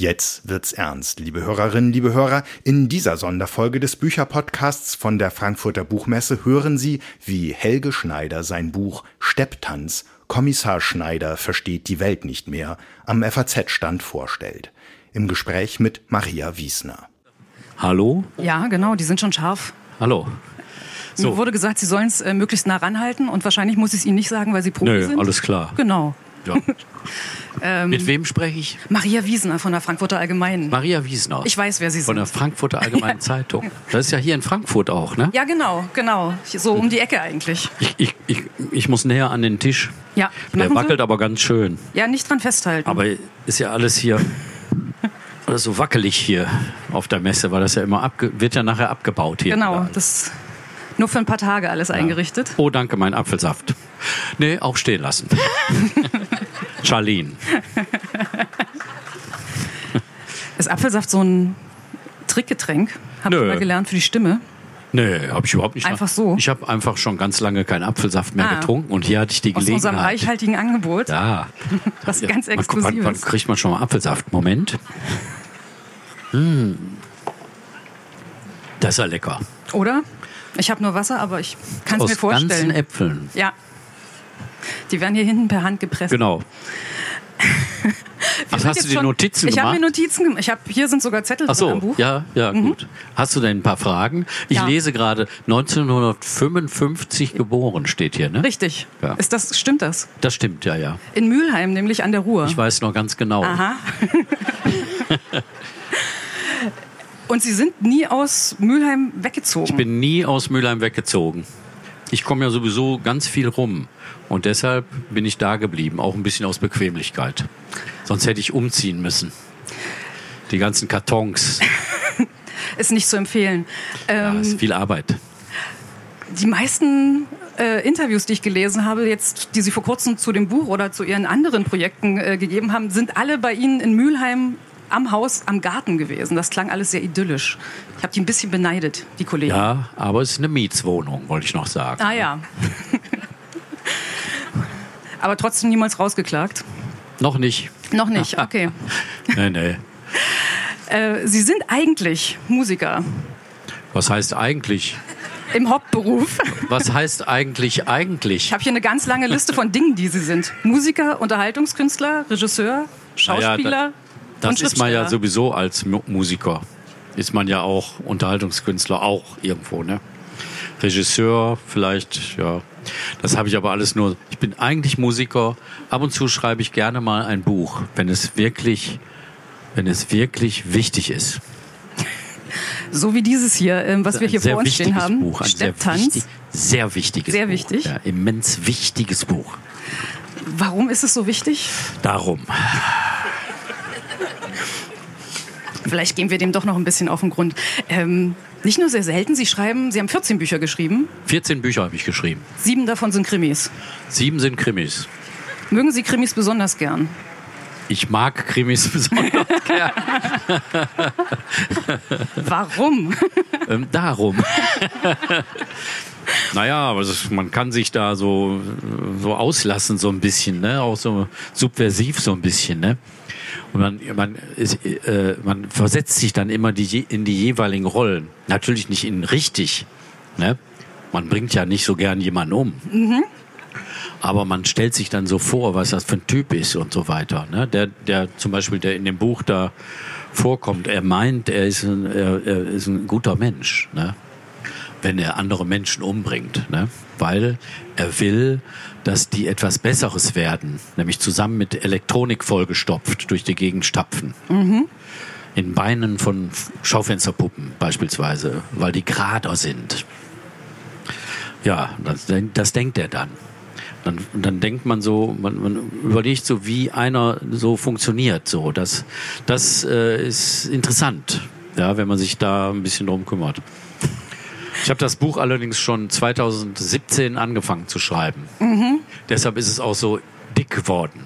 Jetzt wird's ernst, liebe Hörerinnen, liebe Hörer. In dieser Sonderfolge des Bücherpodcasts von der Frankfurter Buchmesse hören Sie, wie Helge Schneider sein Buch Stepptanz Kommissar Schneider versteht die Welt nicht mehr am FAZ-Stand vorstellt. Im Gespräch mit Maria Wiesner. Hallo? Ja, genau, die sind schon scharf. Hallo. So. Mir wurde gesagt, Sie sollen es äh, möglichst nah ranhalten und wahrscheinlich muss ich es Ihnen nicht sagen, weil Sie Profi Nö, sind. alles klar. Genau. Ja. ähm, Mit wem spreche ich? Maria Wiesner von der Frankfurter Allgemeinen. Maria Wiesner. Ich weiß, wer Sie sind. Von der Frankfurter Allgemeinen Zeitung. Das ist ja hier in Frankfurt auch, ne? Ja, genau, genau. So um die Ecke eigentlich. Ich, ich, ich, ich muss näher an den Tisch. Ja. Der wackelt Sie? aber ganz schön. Ja, nicht dran festhalten. Aber ist ja alles hier alles so wackelig hier auf der Messe, weil das ja immer abge wird ja nachher abgebaut hier. Genau, das nur für ein paar Tage alles ja. eingerichtet. Oh, danke, mein Apfelsaft. Nee, auch stehen lassen. Charlene. Ist Apfelsaft so ein Trickgetränk? Habt ihr mal gelernt für die Stimme? Nee, habe ich überhaupt nicht. Einfach so? Ich habe einfach schon ganz lange keinen Apfelsaft mehr ah. getrunken und hier hatte ich die Gelegenheit. Aus unserem reichhaltigen Angebot? Ja. Was ganz Exklusives. Wann, wann kriegt man schon mal Apfelsaft? Moment. Hm. Das ist ja lecker. Oder? Ich habe nur Wasser, aber ich kann es mir vorstellen. Aus ganzen Äpfeln. Ja. Die werden hier hinten per Hand gepresst. Genau. Ach, hast du dir Notizen ich gemacht? Ich habe mir Notizen gemacht. Ich hab, hier sind sogar Zettel Ach so, im Buch. Ja, ja, mhm. gut. Hast du denn ein paar Fragen? Ich ja. lese gerade 1955 geboren steht hier, ne? Richtig. Ja. Ist das, stimmt das? Das stimmt, ja, ja. In Mülheim, nämlich an der Ruhr. Ich weiß noch ganz genau. Aha. Und Sie sind nie aus Mülheim weggezogen? Ich bin nie aus Mülheim weggezogen. Ich komme ja sowieso ganz viel rum. Und deshalb bin ich da geblieben, auch ein bisschen aus Bequemlichkeit. Sonst hätte ich umziehen müssen. Die ganzen Kartons. ist nicht zu empfehlen. Ähm, ja, ist viel Arbeit. Die meisten äh, Interviews, die ich gelesen habe, jetzt, die Sie vor kurzem zu dem Buch oder zu Ihren anderen Projekten äh, gegeben haben, sind alle bei Ihnen in Mülheim am Haus, am Garten gewesen. Das klang alles sehr idyllisch. Ich habe die ein bisschen beneidet, die Kollegen. Ja, aber es ist eine Mietswohnung, wollte ich noch sagen. Ah ja. aber trotzdem niemals rausgeklagt? Noch nicht. Noch nicht, okay. nee, nee. Äh, Sie sind eigentlich Musiker. Was heißt eigentlich? Im Hauptberuf. Was heißt eigentlich eigentlich? Ich habe hier eine ganz lange Liste von Dingen, die Sie sind. Musiker, Unterhaltungskünstler, Regisseur, Schauspieler. Ja, das ist man ja sowieso als Musiker. Ist man ja auch Unterhaltungskünstler auch irgendwo, ne? Regisseur vielleicht, ja. Das habe ich aber alles nur. Ich bin eigentlich Musiker. Ab und zu schreibe ich gerne mal ein Buch, wenn es wirklich, wenn es wirklich wichtig ist. So wie dieses hier, ähm, was wir hier vor uns stehen haben. Buch, ein Stepptanz. Sehr, wichtig, sehr wichtiges sehr Buch. wichtig. Ja, immens wichtiges Buch. Warum ist es so wichtig? Darum. Vielleicht gehen wir dem doch noch ein bisschen auf den Grund. Ähm, nicht nur sehr selten, Sie schreiben, Sie haben 14 Bücher geschrieben. 14 Bücher habe ich geschrieben. Sieben davon sind Krimis. Sieben sind Krimis. Mögen Sie Krimis besonders gern? Ich mag Krimis besonders gern. Warum? ähm, darum. naja, man kann sich da so, so auslassen, so ein bisschen, ne? Auch so subversiv so ein bisschen, ne? Und man, man, ist, äh, man versetzt sich dann immer die, in die jeweiligen Rollen. Natürlich nicht in richtig. Ne? Man bringt ja nicht so gern jemanden um. Mhm. Aber man stellt sich dann so vor, was das für ein Typ ist und so weiter. Ne? Der, der zum Beispiel, der in dem Buch da vorkommt, er meint, er ist ein, er, er ist ein guter Mensch, ne? Wenn er andere Menschen umbringt. Ne? Weil er will, dass die etwas Besseres werden, nämlich zusammen mit Elektronik vollgestopft durch die Gegend stapfen. Mhm. In Beinen von Schaufensterpuppen beispielsweise, weil die gerader sind. Ja, das, das denkt er dann. Dann, dann denkt man so, man, man überlegt so, wie einer so funktioniert. So, das, das äh, ist interessant, ja, wenn man sich da ein bisschen drum kümmert. Ich habe das Buch allerdings schon 2017 angefangen zu schreiben. Mhm. Deshalb ist es auch so dick geworden.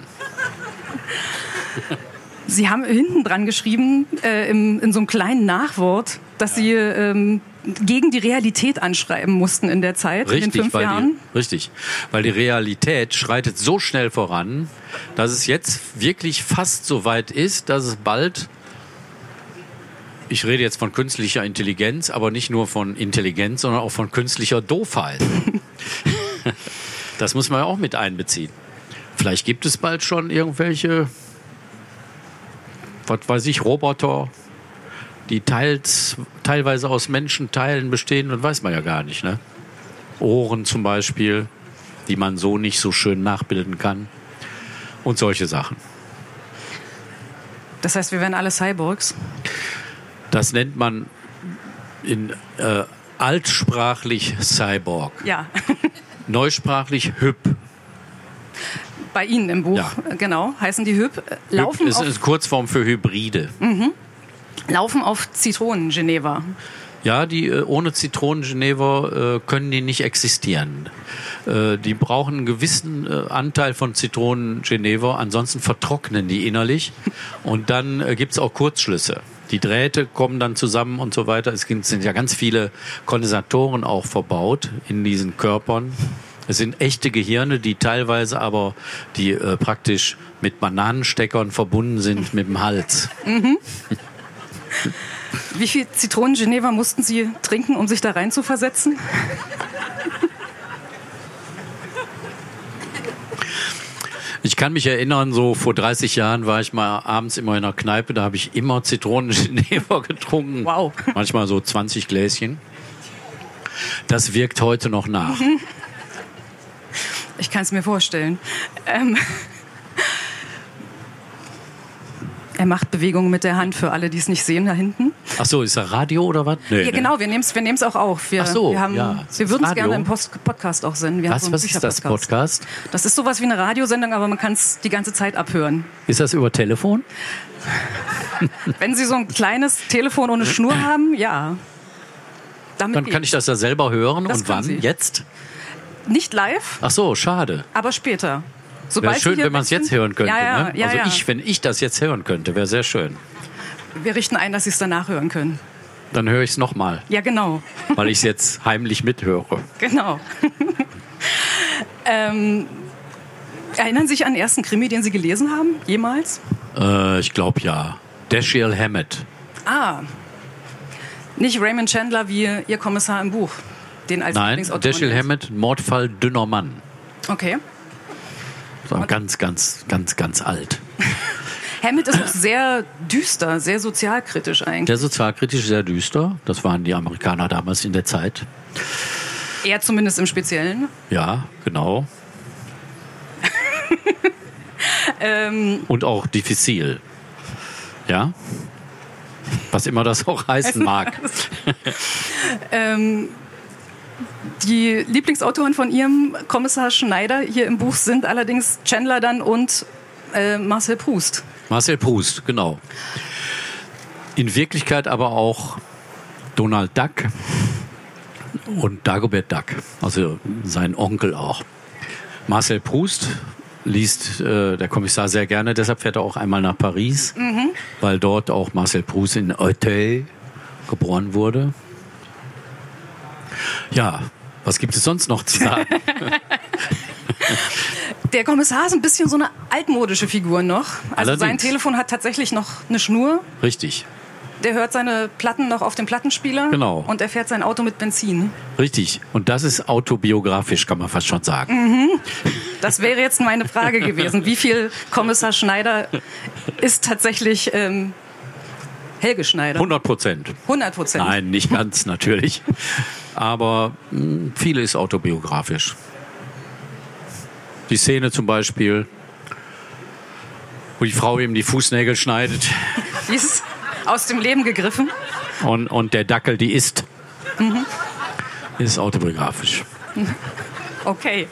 Sie haben hinten dran geschrieben, äh, im, in so einem kleinen Nachwort, dass ja. Sie ähm, gegen die Realität anschreiben mussten in der Zeit, richtig, in den fünf weil Jahren. Die, richtig, weil die Realität schreitet so schnell voran, dass es jetzt wirklich fast so weit ist, dass es bald ich rede jetzt von künstlicher Intelligenz, aber nicht nur von Intelligenz, sondern auch von künstlicher Doofheit. das muss man ja auch mit einbeziehen. Vielleicht gibt es bald schon irgendwelche, was weiß ich, Roboter, die teils, teilweise aus Menschenteilen bestehen und weiß man ja gar nicht. Ne? Ohren zum Beispiel, die man so nicht so schön nachbilden kann und solche Sachen. Das heißt, wir werden alle Cyborgs? Das nennt man in äh, altsprachlich Cyborg. Ja. Neusprachlich Hüb. Bei Ihnen im Buch, Ja. genau, heißen die Hüb. Laufen, Hüb ist eine Kurzform für Hybride. laufen auf Zitronen, Geneva. Ja, die äh, ohne Zitronen-Genever äh, können die nicht existieren. Äh, die brauchen einen gewissen Anteil von Zitronen-Genever, ansonsten vertrocknen die innerlich und dann äh, gibt's auch Kurzschlüsse. Die Drähte kommen dann zusammen und so weiter. Es sind ja ganz viele Kondensatoren auch verbaut in diesen Körpern. Es sind echte Gehirne, die teilweise aber die äh, praktisch mit Bananensteckern verbunden sind mit dem Hals. Wie viel Zitronen Geneva mussten Sie trinken, um sich da rein zu versetzen? Ich kann mich erinnern, so vor 30 Jahren war ich mal abends immer in einer Kneipe, da habe ich immer Zitronen-Genever getrunken. Wow. Manchmal so 20 Gläschen. Das wirkt heute noch nach. Ich kann es mir vorstellen. Ähm, er macht Bewegungen mit der Hand für alle, die es nicht sehen da hinten. Ach so, ist er Radio oder was? Nee, Ja, genau, wir nehmen es wir nehmen's auch auf. Wir, Ach so, wir, haben, ja. wir würden es gerne im Post Podcast auch senden. Wir haben Was, so was ist das. Podcast? Das ist sowas wie eine Radiosendung, aber man kann es die ganze Zeit abhören. Ist das über Telefon? Wenn Sie so ein kleines Telefon ohne Schnur haben, ja. Damit Dann kann ich das da selber hören. Das Und wann? Sie. Jetzt? Nicht live, Ach so, schade. aber später. Wäre Sobald Sie schön, wenn man es jetzt hören könnte. Ja, ja, ne? also ja. ich, wenn ich das jetzt hören könnte, wäre sehr schön. Wir richten ein, dass Sie es danach hören können. Dann höre ich es nochmal, Ja, genau. weil ich es jetzt heimlich mithöre. Genau. ähm, erinnern Sie sich an den ersten Krimi, den Sie gelesen haben? Jemals? Äh, ich glaube ja. Dashiell Hammett. Ah. Nicht Raymond Chandler wie Ihr Kommissar im Buch. Den als Nein, Dashiell. Hammett, Mordfall dünner Mann. Okay. So ganz, ganz, ganz, ganz alt. Hammett ist auch sehr düster, sehr sozialkritisch eigentlich. Der sozialkritisch sehr düster. Das waren die Amerikaner damals in der Zeit. Er zumindest im Speziellen. Ja, genau. Ähm, Und auch diffizil. Ja? Was immer das auch heißen mag. ähm, die Lieblingsautoren von Ihrem Kommissar Schneider hier im Buch sind allerdings Chandler dann und äh, Marcel Proust. Marcel Proust, genau. In Wirklichkeit aber auch Donald Duck und Dagobert Duck, also sein Onkel auch. Marcel Proust liest äh, der Kommissar sehr gerne, deshalb fährt er auch einmal nach Paris, weil dort auch Marcel Proust in Auteuil geboren wurde. Ja, was gibt es sonst noch zu sagen? Der Kommissar ist ein bisschen so eine altmodische Figur noch. Also sein Allerdings. Telefon hat tatsächlich noch eine Schnur. Richtig. Der hört seine Platten noch auf dem Plattenspieler. Genau. Und er fährt sein Auto mit Benzin. Richtig. Und das ist autobiografisch, kann man fast schon sagen. Das wäre jetzt meine Frage gewesen. Wie viel Kommissar Schneider ist tatsächlich ähm, Helge Schneider? 100 Prozent. 100 Prozent. Nein, nicht ganz natürlich. Aber mh, viel ist autobiografisch. Die Szene zum Beispiel, wo die Frau ihm die Fußnägel schneidet Die ist aus dem Leben gegriffen. und, und der Dackel die isst, ist autobiografisch. Okay.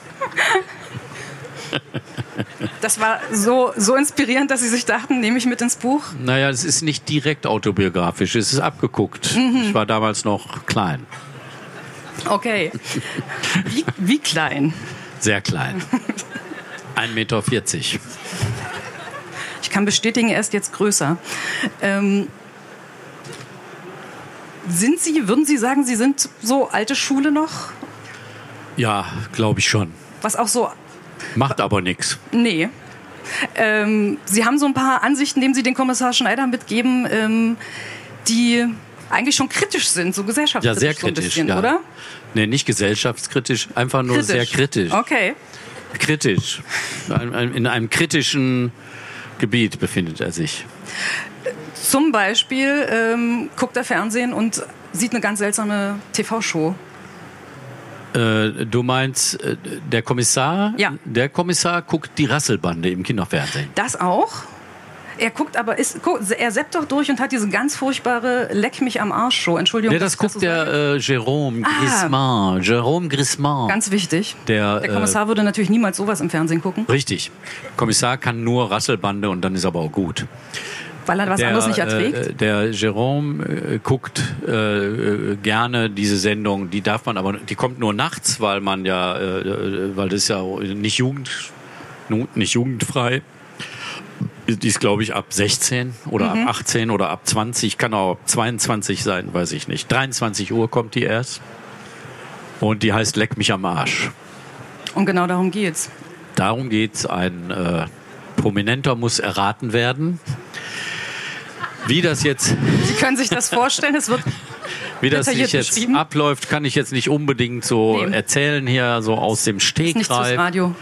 Das war so, so inspirierend, dass Sie sich dachten, nehme ich mit ins Buch. Naja, es ist nicht direkt autobiografisch, es ist abgeguckt. Ich war damals noch klein, Okay. Wie, wie klein? sehr klein. 1,40 Meter. Ich kann bestätigen, er ist jetzt größer. Ähm, sind Sie, würden Sie sagen, Sie sind so alte Schule noch? Ja, glaube ich schon. Was auch so, Macht aber nichts. nee. Ähm, Sie haben so ein paar Ansichten, denen Sie den Kommissar Schneider mitgeben. Ähm, die eigentlich schon kritisch sind, so gesellschaftskritisch. Ja, sehr kritisch, so ein bisschen, ja. oder? Nee, nicht gesellschaftskritisch, einfach nur sehr kritisch. Okay. Kritisch. In einem kritischen Gebiet befindet er sich. Zum Beispiel ähm, guckt er Fernsehen und sieht eine ganz seltsame TV-Show. Äh, du meinst, äh, der Kommissar? Ja. Der Kommissar guckt die Rasselbande im Kinderfernsehen. Das auch. Er guckt aber, ist, gu- er seppt doch durch und hat diese ganz furchtbare Leck mich am Arsch Show. Entschuldigung. Ja, das guckt der äh, Jérôme Ah. Grisman. Jérôme Grisman. Ganz wichtig. Der, der äh, Kommissar würde natürlich niemals sowas im Fernsehen gucken, Richtig. Kommissar kann nur Rasselbande und dann ist aber auch gut. weil er was der, anderes nicht erträgt. Äh, der Jérôme äh, guckt äh, äh, gerne diese Sendung. Die darf man aber, die kommt nur nachts, weil man ja, äh, äh, weil das ist ja nicht Jugend, nicht jugendfrei. Die ist, glaube ich, ab 16 oder Mhm. ab 18 oder ab 20, kann auch ab 22 sein, weiß ich nicht. 23 Uhr kommt die erst. Und die heißt Leck mich am Arsch. Und genau darum geht's. Darum geht's. Ein äh, Prominenter muss erraten werden. Wie das jetzt, Sie können sich das vorstellen, es wird wie das sich jetzt abläuft, kann ich jetzt nicht unbedingt so Nee. erzählen hier, so aus dem ist nichts fürs Stegreif. Radio.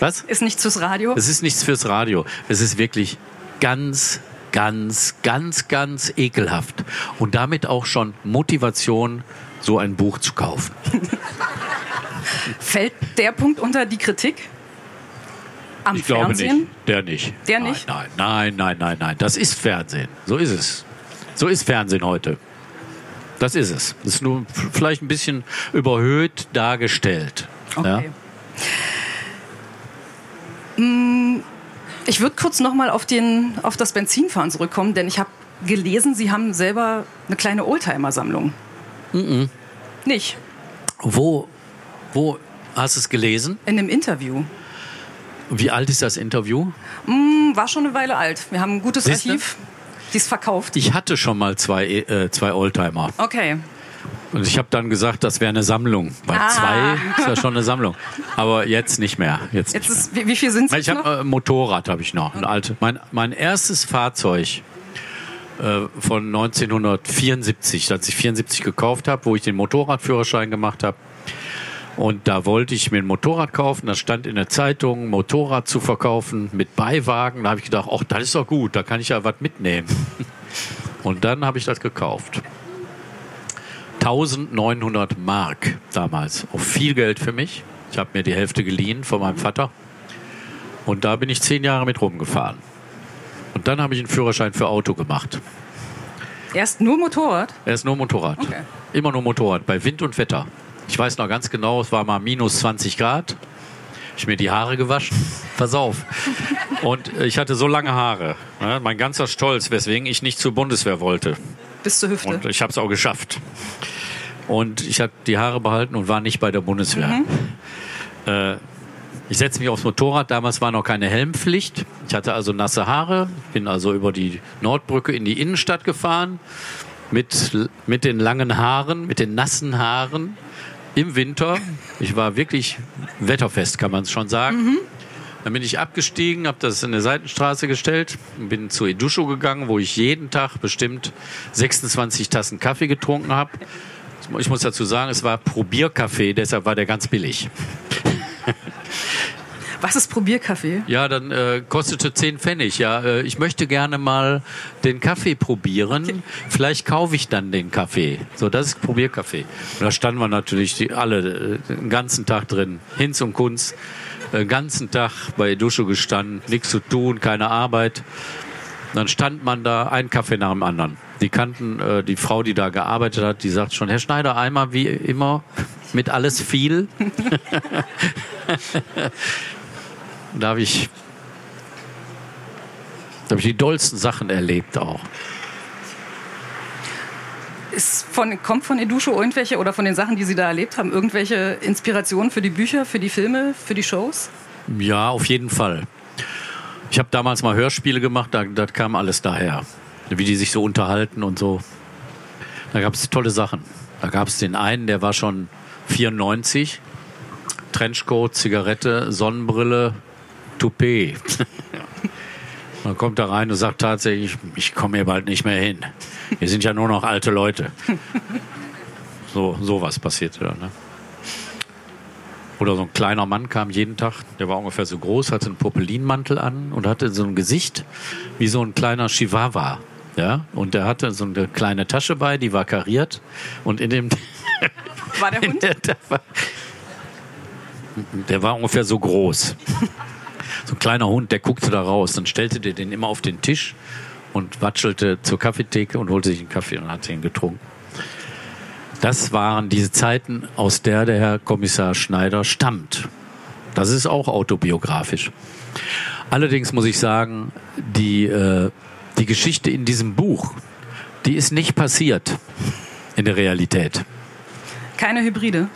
Was? Ist nichts fürs Radio. Es ist nichts fürs Radio. Es ist wirklich ganz, ganz, ganz, ganz ekelhaft. Und damit auch schon Motivation, so ein Buch zu kaufen. Fällt der Punkt unter die Kritik? Am Ich glaube Fernsehen? nicht. Der nicht. Der nein, nicht? Nein, nein, nein, nein, nein. Das ist Fernsehen. So ist es. So ist Fernsehen heute. Das ist es. Das ist nur vielleicht ein bisschen überhöht dargestellt. Ja? Okay. Mm, Ich würde kurz nochmal auf, den- auf das Benzinfahren zurückkommen, denn ich habe gelesen, Sie haben selber eine kleine Oldtimer-Sammlung. Nicht? Wo, wo hast du es gelesen? In einem Interview. Wie alt ist das Interview? Hm, War schon eine Weile alt. Wir haben ein gutes Siehste? Archiv. Die ist verkauft. Ich hatte schon mal zwei, äh, zwei Oldtimer. Okay. Und ich habe dann gesagt, das wäre eine Sammlung. Weil Ah. zwei ist ja schon eine Sammlung. Aber jetzt nicht mehr. Jetzt, Jetzt nicht ist, wie, wie viel sind es Ich habe äh, Motorrad habe ich noch, ein alte. Mein mein erstes Fahrzeug äh, von 1974, als ich 74 gekauft habe, wo ich den Motorradführerschein gemacht habe. Und da wollte ich mir ein Motorrad kaufen. Da stand in der Zeitung, Motorrad zu verkaufen mit Beiwagen. Da habe ich gedacht, ach, das ist doch gut, da kann ich ja was mitnehmen. Und dann habe ich das gekauft. 1900 Mark damals. Auch viel Geld für mich. Ich habe mir die Hälfte geliehen von meinem Vater. Und da bin ich zehn Jahre mit rumgefahren. Und dann habe ich einen Führerschein für Auto gemacht. Erst nur Motorrad? Er ist nur Motorrad. Okay. Immer nur Motorrad, bei Wind und Wetter. Ich weiß noch ganz genau, es war mal minus 20 Grad. Ich mir die Haare gewaschen. Pass auf. Und ich hatte so lange Haare. Ja, mein ganzer Stolz, weswegen ich nicht zur Bundeswehr wollte. Bis zur Hüfte. Und ich habe es auch geschafft. Und ich habe die Haare behalten und war nicht bei der Bundeswehr. Äh, ich setze mich aufs Motorrad. Damals war noch keine Helmpflicht. Ich hatte also nasse Haare. Bin also über die Nordbrücke in die Innenstadt gefahren. Mit, mit den langen Haaren, mit den nassen Haaren im Winter. Ich war wirklich wetterfest, kann man es schon sagen. Dann bin ich abgestiegen, habe das in eine Seitenstraße gestellt, und bin zu Edusho gegangen, wo ich jeden Tag bestimmt 26 Tassen Kaffee getrunken habe. Ich muss dazu sagen, es war Probierkaffee, deshalb war der ganz billig. Was ist Probierkaffee? Ja, dann äh, kostete 10 Pfennig. Ja, äh, ich möchte gerne mal den Kaffee probieren. Vielleicht kaufe ich dann den Kaffee. So, das ist Probierkaffee. Und da standen wir natürlich die, alle äh, den ganzen Tag drin. Hinz und Kunz. äh, Den ganzen Tag bei Dusche gestanden. Nichts zu tun, keine Arbeit. Dann stand man da, ein Kaffee nach dem anderen. Die kannten äh, die Frau, die da gearbeitet hat, die sagt schon, Herr Schneider, einmal wie immer mit alles viel. da habe ich, da habe ich die dollsten Sachen erlebt auch. Von, kommt von Edusho irgendwelche oder von den Sachen, die Sie da erlebt haben, irgendwelche Inspirationen für die Bücher, für die Filme, für die Shows? Ja, auf jeden Fall. Ich habe damals mal Hörspiele gemacht, da, da kam alles daher. Wie die sich so unterhalten und so. Da gab es tolle Sachen. Da gab es den einen, der war schon 94. Trenchcoat, Zigarette, Sonnenbrille, Toupet. Dann kommt er rein und sagt tatsächlich, ich komme hier bald nicht mehr hin. Wir sind ja nur noch alte Leute. So, sowas passierte dann. Ne? Oder so ein kleiner Mann kam jeden Tag, der war ungefähr so groß, hatte einen Popelinmantel an und hatte so ein Gesicht wie so ein kleiner Chihuahua. Ja, und der hatte so eine kleine Tasche bei, die war kariert und in dem War der Hund? der, der, war, der war ungefähr so groß. So ein kleiner Hund, der guckte da raus. Dann stellte der den immer auf den Tisch und watschelte zur Kaffeetheke und holte sich einen Kaffee und hat ihn getrunken. Das waren diese Zeiten, aus der der Herr Kommissar Schneider stammt. Das ist auch autobiografisch. Allerdings muss ich sagen, die, äh, die Geschichte in diesem Buch, die ist nicht passiert in der Realität. Keine Hybride.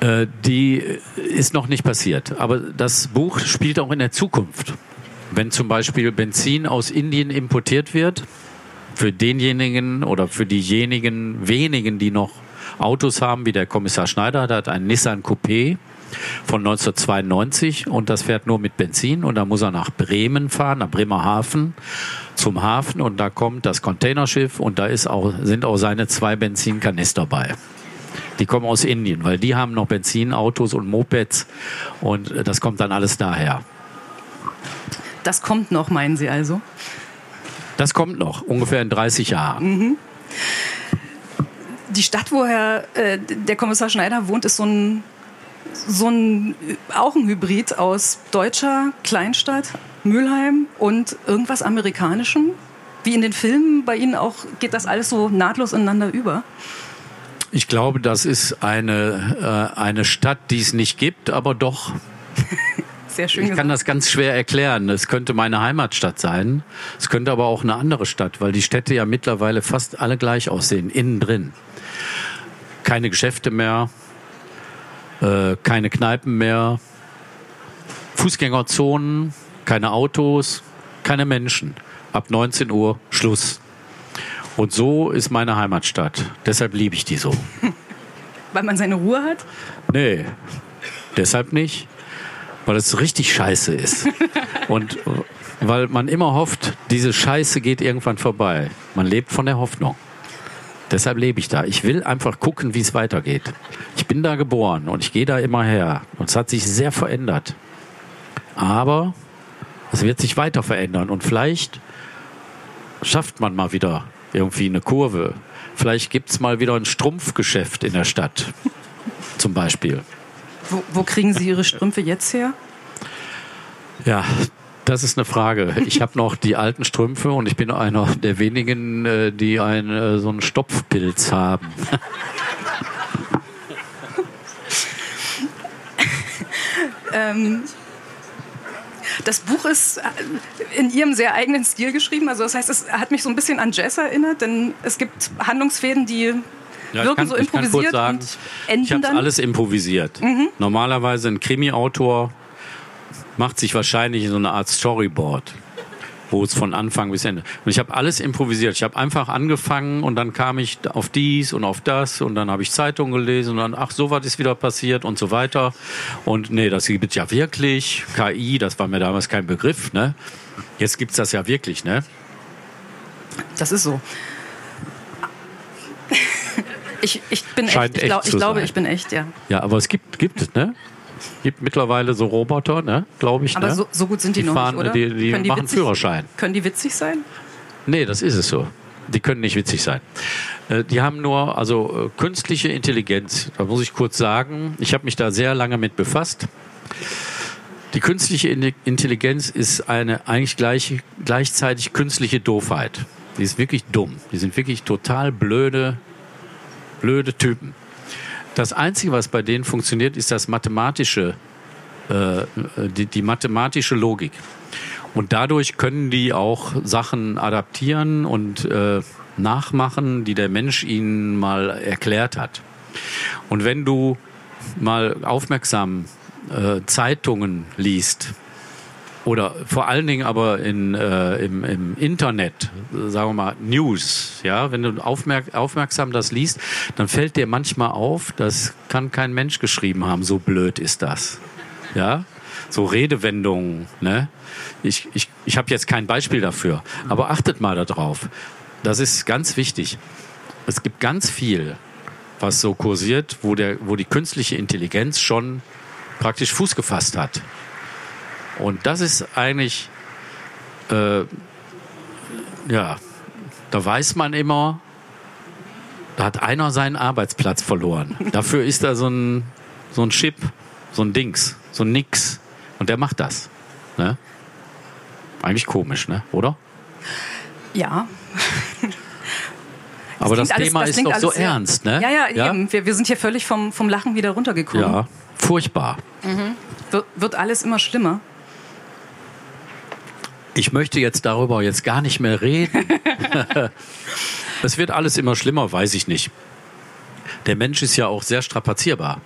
Äh, die ist noch nicht passiert. Aber das Buch spielt auch in der Zukunft. Wenn zum Beispiel Benzin aus Indien importiert wird, für denjenigen oder für diejenigen wenigen, die noch Autos haben, wie der Kommissar Schneider, der hat einen Nissan Coupé von 1992 und das fährt nur mit Benzin und da muss er nach Bremen fahren, nach Bremerhaven zum Hafen und da kommt das Containerschiff und da ist auch, sind auch seine zwei Benzinkanister bei. Die kommen aus Indien, weil die haben noch Benzinautos und Mopeds und das kommt dann alles daher. Das kommt noch, meinen Sie also? Das kommt noch, ungefähr in 30 Jahren. Die Stadt, wo Herr, äh, der Kommissar Schneider wohnt, ist so ein, so ein, auch ein Hybrid aus deutscher Kleinstadt, Mülheim und irgendwas Amerikanischem. Wie in den Filmen bei Ihnen auch, geht das alles so nahtlos ineinander über? Ich glaube, das ist eine, äh, eine Stadt, die es nicht gibt, aber doch. Sehr schön Ich kann gesagt. das ganz schwer erklären. Es könnte meine Heimatstadt sein. Es könnte aber auch eine andere Stadt, weil die Städte ja mittlerweile fast alle gleich aussehen, innen drin. Keine Geschäfte mehr, äh, keine Kneipen mehr, Fußgängerzonen, keine Autos, keine Menschen. Ab 19 Uhr Schluss. Und so ist meine Heimatstadt. Deshalb liebe ich die so. Weil man seine Ruhe hat? Nee, deshalb nicht, weil es richtig scheiße ist. Und äh, weil man immer hofft, diese Scheiße geht irgendwann vorbei. Man lebt von der Hoffnung. Deshalb lebe ich da. Ich will einfach gucken, wie es weitergeht. Ich bin da geboren und ich gehe da immer her. Und es hat sich sehr verändert. Aber es wird sich weiter verändern. Und vielleicht schafft man mal wieder irgendwie eine Kurve. Vielleicht gibt es mal wieder ein Strumpfgeschäft in der Stadt. Zum Beispiel. Wo, wo kriegen Sie Ihre Strümpfe jetzt her? Ja, das ist eine Frage. Ich habe noch die alten Strümpfe und ich bin einer der wenigen, äh, die ein, äh, so einen Stopfpilz haben. Ähm, das Buch ist äh, in Ihrem sehr eigenen Stil geschrieben. Also das heißt, es hat mich so ein bisschen an Jazz erinnert, denn es gibt Handlungsfäden, die Ja, wirken so ich kann kurz improvisiert sagen, und ich habe alles improvisiert. Normalerweise ein Krimi-Autor macht sich wahrscheinlich so eine Art Storyboard, wo es von Anfang bis Ende. Und ich habe alles improvisiert. Ich habe einfach angefangen und dann kam ich auf dies und auf das und dann habe ich Zeitungen gelesen und dann, ach, so was ist wieder passiert und so weiter. Und nee, das gibt es ja wirklich. KI, das war mir damals kein Begriff, ne? Jetzt gibt's das ja wirklich, ne? Das ist so. Ich, ich bin Scheint echt. Ich, glaub, echt ich glaube, sein. ich bin echt, ja. Ja, aber es gibt, gibt es, ne? Gibt mittlerweile so Roboter, ne? Glaube ich, Aber ne? so, so gut sind die, Die noch fahren, nicht, oder? die, die Können machen witzig, Führerschein. Können die witzig sein? Nee, das ist es so. Die können nicht witzig sein. Äh, Die haben nur, also äh, künstliche Intelligenz, da muss ich kurz sagen, ich habe mich da sehr lange mit befasst. Die künstliche In- Intelligenz ist eine eigentlich gleich, gleichzeitig künstliche Doofheit. Die ist wirklich dumm. Die sind wirklich total blöde, blöde Typen. Das Einzige, was bei denen funktioniert, ist das mathematische, äh, die, die mathematische Logik. Und dadurch können die auch Sachen adaptieren und äh, nachmachen, die der Mensch ihnen mal erklärt hat. Und wenn du mal aufmerksam äh, Zeitungen liest, oder vor allen Dingen aber in, äh, im, im Internet, sagen wir mal News, ja, wenn du aufmerk aufmerksam das liest, dann fällt dir manchmal auf, das kann kein Mensch geschrieben haben, so blöd ist das. Ja, so Redewendungen. Ne? Ich, ich, ich habe jetzt kein Beispiel dafür, aber achtet mal darauf. Das ist ganz wichtig. Es gibt ganz viel, was so kursiert, wo, der, wo die künstliche Intelligenz schon praktisch Fuß gefasst hat. Und das ist eigentlich, äh, ja, da weiß man immer, da hat einer seinen Arbeitsplatz verloren. Dafür ist da so ein, so ein Chip, so ein Dings, so ein Nix. Und der macht das. Ne? Eigentlich komisch, ne? oder? Ja. Aber das, klingt Thema das ist doch so alles sehr- ernst, ne? Ja, ja, eben. Wir, wir sind hier völlig vom, vom Lachen wieder runtergekommen. Ja, furchtbar. Wird, wird alles immer schlimmer. Ich möchte jetzt darüber jetzt gar nicht mehr reden. Es wird alles immer schlimmer, weiß ich nicht. Der Mensch ist ja auch sehr strapazierbar.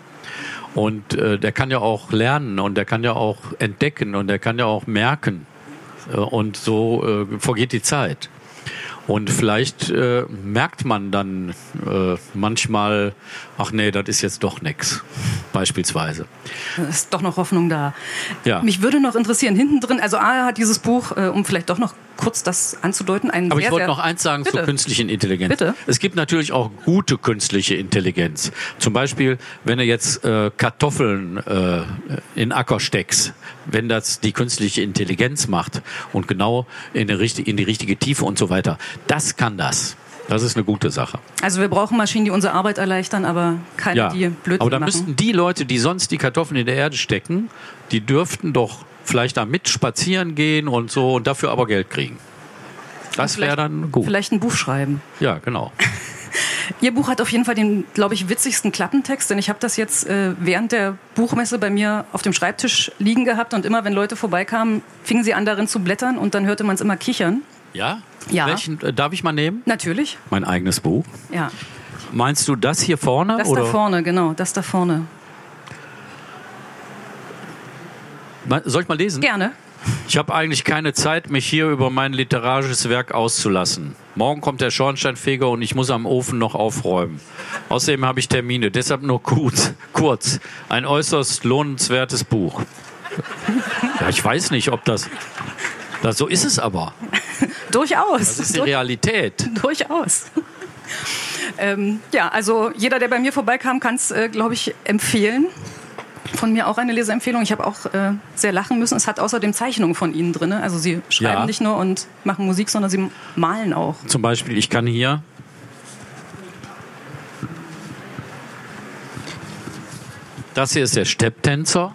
Und äh, der kann ja auch lernen und der kann ja auch entdecken und der kann ja auch merken. Äh, und so äh, vergeht die Zeit. Und vielleicht äh, merkt man dann äh, manchmal, ach nee, das ist jetzt doch nix. Beispielsweise. Ist doch noch Hoffnung da. Ja. Mich würde noch interessieren, hinten drin, also A hat dieses Buch, äh, um vielleicht doch noch kurz das anzudeuten, ein Aber sehr, ich wollte noch eins sagen Bitte. zur künstlichen Intelligenz. Bitte. Es gibt natürlich auch gute künstliche Intelligenz. Zum Beispiel, wenn du jetzt äh, Kartoffeln äh, in Acker steckst, wenn das die künstliche Intelligenz macht und genau in die, in die richtige Tiefe und so weiter, das kann das. Das ist eine gute Sache. Also wir brauchen Maschinen, die unsere Arbeit erleichtern, aber keine, Ja, die Blödsinn aber dann müssten die Leute, die sonst die Kartoffeln in der Erde stecken, die dürften doch vielleicht da mit spazieren gehen und so und dafür aber Geld kriegen. Das wäre dann gut. Vielleicht ein Buch schreiben. Ja, genau. Ihr Buch hat auf jeden Fall den, glaube ich, witzigsten Klappentext, denn ich habe das jetzt äh, während der Buchmesse bei mir auf dem Schreibtisch liegen gehabt und immer, wenn Leute vorbeikamen, fingen sie an darin zu blättern und dann hörte man es immer kichern. Ja? Ja. Welchen äh, darf ich mal nehmen? Natürlich, Mein eigenes Buch. ja. Meinst du das hier vorne? Das oder? da vorne, genau, das da vorne. Ma- Soll ich mal lesen? Gerne. Ich habe eigentlich keine Zeit, mich hier über mein literarisches Werk auszulassen. Morgen kommt der Schornsteinfeger und ich muss am Ofen noch aufräumen. Außerdem habe ich Termine, deshalb nur kurz. kurz. Ein äußerst lohnenswertes Buch. Ja, ich weiß nicht, ob das. das so ist es aber. Durchaus. Das ist die Realität. Durchaus. ähm, ja, also jeder, der bei mir vorbeikam, kann es, äh, glaube ich, empfehlen. Von mir auch eine Leseempfehlung. Ich habe auch äh, sehr lachen müssen. Es hat außerdem Zeichnungen von Ihnen drin. Also Sie schreiben Ja. nicht nur und machen Musik, sondern Sie malen auch. Zum Beispiel, ich kann hier. Das hier ist der Stepptänzer.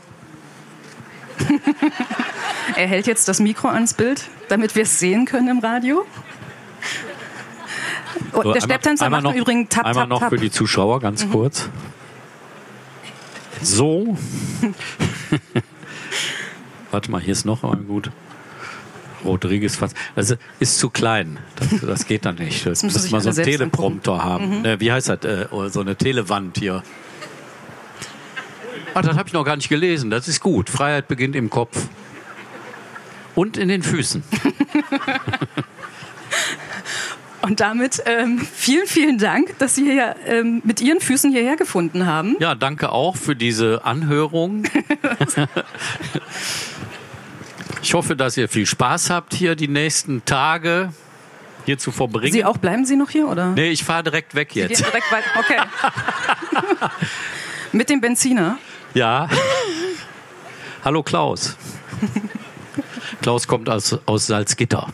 Er hält jetzt das Mikro ans Bild, damit wir es sehen können im Radio. Und So, der Stepptänzer macht im Übrigen Tap, Einmal Tap, noch Tap. für die Zuschauer, ganz kurz. So. Warte mal, hier ist noch mal gut. Rodriguez fast. Also ist zu klein. Das, das geht dann nicht. Das müssen sich wir so einen Teleprompter haben. Äh, wie heißt das? Äh, oder so eine Telewand hier. Ah, das habe ich noch gar nicht gelesen. Das ist gut. Freiheit beginnt im Kopf. Und in den Füßen. Und damit ähm, vielen, vielen Dank, dass Sie hier ähm, mit Ihren Füßen hierher gefunden haben. Ja, danke auch für diese Anhörung. Ich hoffe, dass ihr viel Spaß habt, hier die nächsten Tage hier zu verbringen. Sie auch, bleiben Sie noch hier? Oder? Nee, ich fahre direkt weg jetzt. direkt weiter. Okay. mit dem Benziner. Ja. Hallo Klaus. Klaus kommt aus, aus Salzgitter.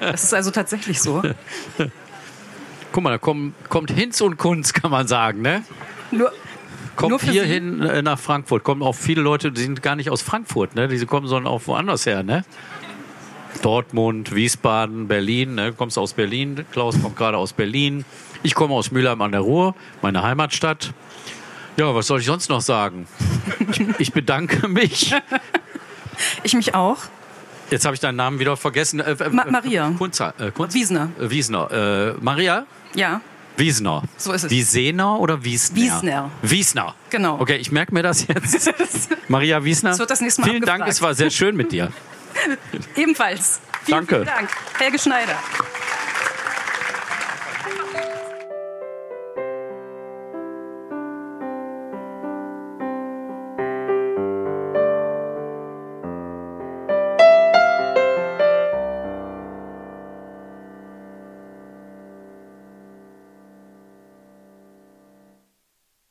Das ist also tatsächlich so. Guck mal, da kommt, kommt Hinz und Kunz, kann man sagen, ne? Nur, Nur Kommt für hier Sie? hin äh, nach Frankfurt. Kommen auch viele Leute, die sind gar nicht aus Frankfurt, ne? Die kommen sondern auch woanders her, ne? Dortmund, Wiesbaden, Berlin, ne? Du kommst aus Berlin, Klaus kommt gerade aus Berlin. Ich komme aus Mülheim an der Ruhr, meine Heimatstadt. Ja, was soll ich sonst noch sagen? Ich, ich bedanke mich. ich mich auch. Jetzt habe ich deinen Namen wieder vergessen. Äh, äh, Ma- Maria. Kunzer, äh, Kunz, Wiesner. Äh, Wiesner. Äh, Maria? Ja. Wiesner. So ist es. Wiesener oder Wiesner? Wiesner. Wiesner. Genau. Okay, ich merke mir das jetzt. Maria Wiesner. Das wird das nächste Mal Vielen Dank, abgefragt. es war sehr schön mit dir. Ebenfalls. Vielen, Danke. Vielen Dank. Helge Schneider.